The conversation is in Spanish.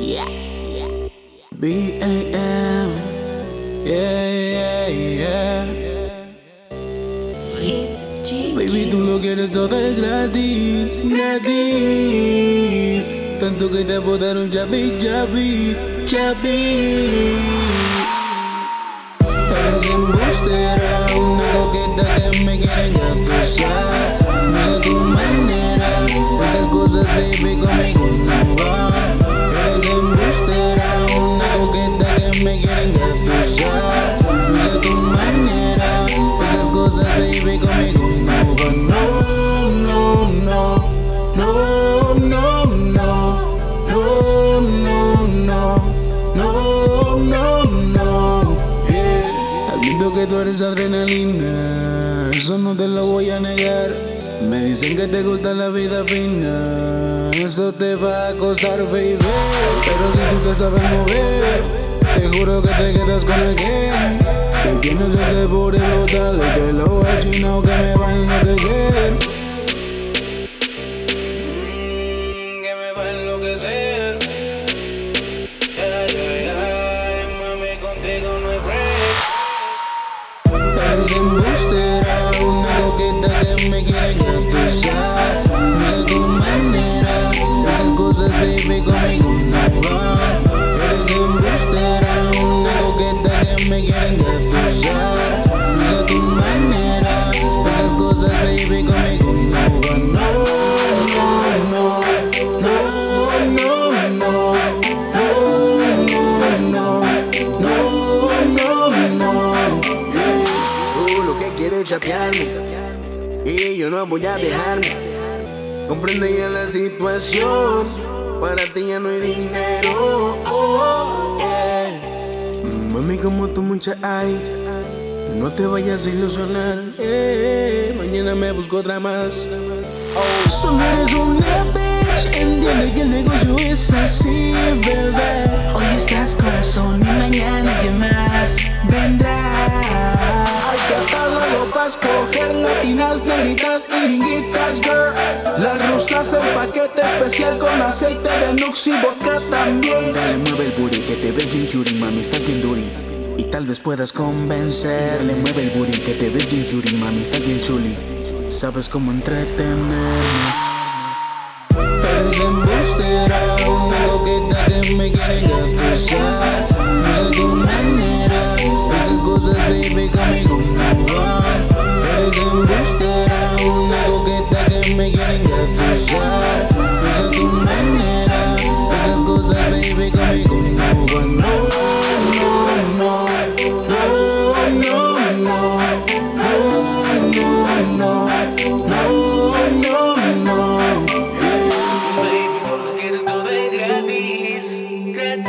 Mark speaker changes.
Speaker 1: Yeah, yeah. B-A-M. Yeah, yeah, yeah.
Speaker 2: It's J.
Speaker 1: Baby, tú lo quieres todo es gratis, gratis. Tanto que te botaron chapi, chapi, chapi. Eres embustera, una coqueta que me quiere engatusar. me quieren abusar Usa tu manera Esas cosas, baby, conmigo no van No, no, no No, no, no No, no, no No, no, no. Admito que tú eres adrenalina Eso no te lo voy a negar Me dicen que te gusta la vida fina eso te va a costar, baby Pero si tú te sabes mover te juro que te quedas con el que Te tienes ese por el total, te lo he no que me me quieren Esas cosas, baby, conmigo. No No, no, no, no, no, no No, no, no, no,
Speaker 3: Tú lo que Y yo no voy a dejarme. Comprende ya la situación, para ti ya no hay dinero. Oh, Mami, como tú mucha hay, no te vayas a ilusionar. eh. Mañana me busco otra más.
Speaker 1: Solo eres una bitch Entiende que el negocio es así, bebé Hoy estás corazón y mañana que más vendrá
Speaker 3: Hay catálogo para escoger latinas, negritas y gringuitas, girl. Las rusas en paquete especial con aceite de Nux y vodka también.
Speaker 1: Dale, mueve el booty que te ves bien cutie, mami, estás bien vez puedas convencer. Dale, mueve el booty que te ves bien cutie, mami, estás bien chuli. Sabes cómo entretenerme